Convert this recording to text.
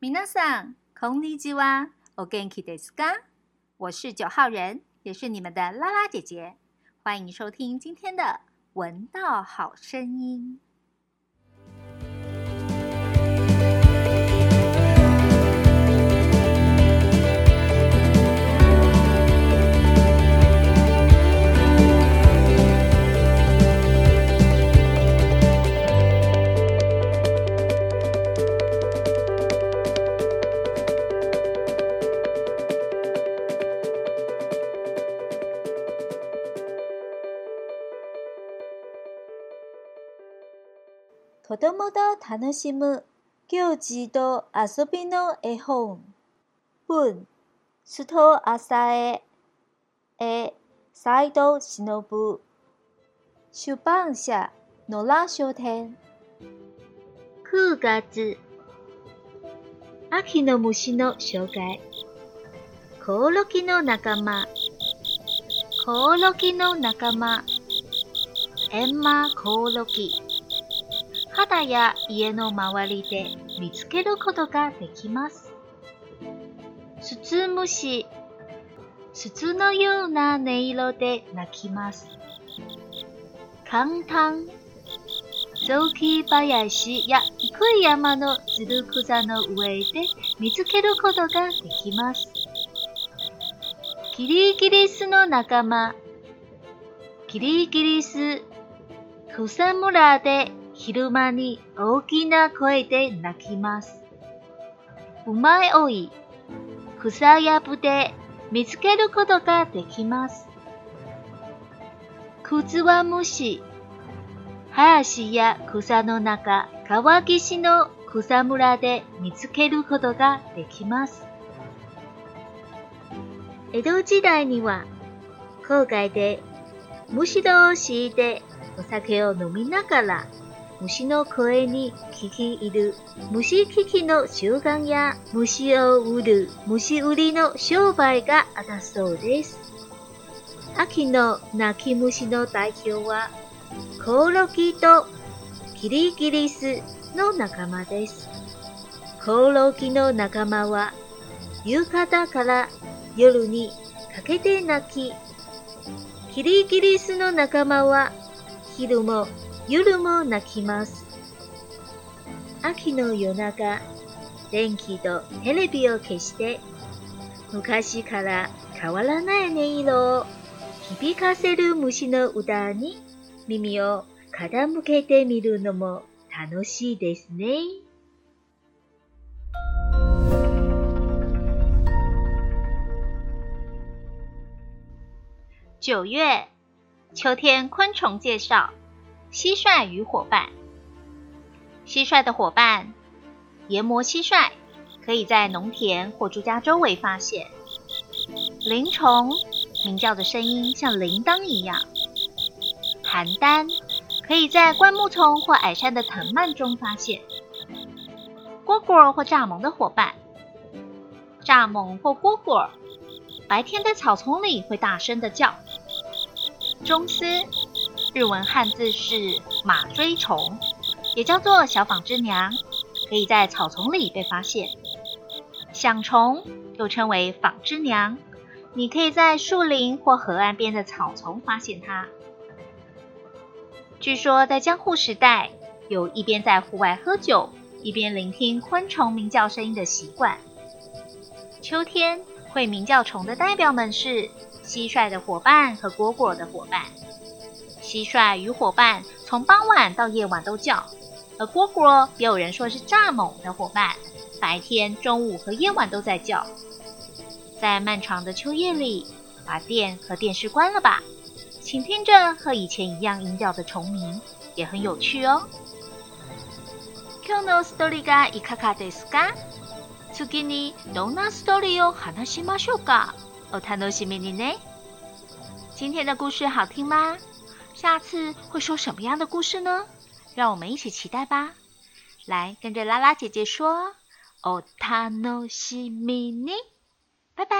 皆さん、こんにちは。お元気ですか？我是九号人，也是你们的拉拉姐姐。欢迎收听今天的《闻道好声音》。 子供と楽しむ行事と遊びの絵本。文、須藤浅江。絵、斎藤忍。出版社、野良書店。9月。秋の虫の紹介。コオロギの仲間。コオロギの仲間。エンマコオロギ。肌や家の周りで見つけることができます。スツムシ、筒のような音色で鳴きます。簡単、雑木林や低い山のつる草の上で見つけることができます。キリギリスの仲間、キリギリス、草むらで昼間に大きな声で鳴きます。うまいおい、草やぶで見つけることができます。くつわむし、林や草の中、川岸の草むらで見つけることができます。江戸時代には、郊外で虫同士でお酒を飲みながら虫の声に聞き入る虫聞きの習慣や虫を売る虫売りの商売があったそうです。秋の鳴き虫の代表はコオロギとキリギリスの仲間です。コオロギの仲間は夕方から夜にかけて鳴き、キリギリスの仲間は昼も夜も泣きます。秋の夜中、電気とテレビを消して、昔から変わらない音色を響かせる虫の歌に耳を傾けてみるのも楽しいですね。九月，秋天昆虫介绍。蟋蟀与伙伴。蟋蟀的伙伴研磨蟋蟀，可以在农田或住家周围发现。铃虫鸣叫的声音像铃铛一样。邯郸可以在灌木丛或矮山的藤蔓中发现。蝈蝈或蚱蜢的伙伴。蚱蜢或蝈蝈白天在草丛里会大声的叫。螽斯。日文汉字是马锥虫，也叫做小纺织娘，可以在草丛里被发现。响虫又称为纺织娘，你可以在树林或河岸边的草丛发现它。据说在江户时代，有一边在户外喝酒，一边聆听昆虫鸣叫声音的习惯。秋天会鸣叫虫的代表们是蟋蟀的伙伴和蝈蝈的伙伴。蟋蟀与伙伴从傍晚到夜晚都叫，而蝈蝈也有人说是蚱蜢的伙伴，白天、中午和夜晚都在叫。在漫长的秋夜里，把电和电视关了吧，请听着和以前一样音调的虫鸣，也很有趣哦。今日のストーリーがいかがですか？次にどんなストーリーを話しましょうか？お楽しみにね。今天的故事好听吗？ 下次会说什么样的故事呢？让我们一起期待吧！来，跟着拉拉姐姐说：“哦，塔诺西米尼，拜拜。”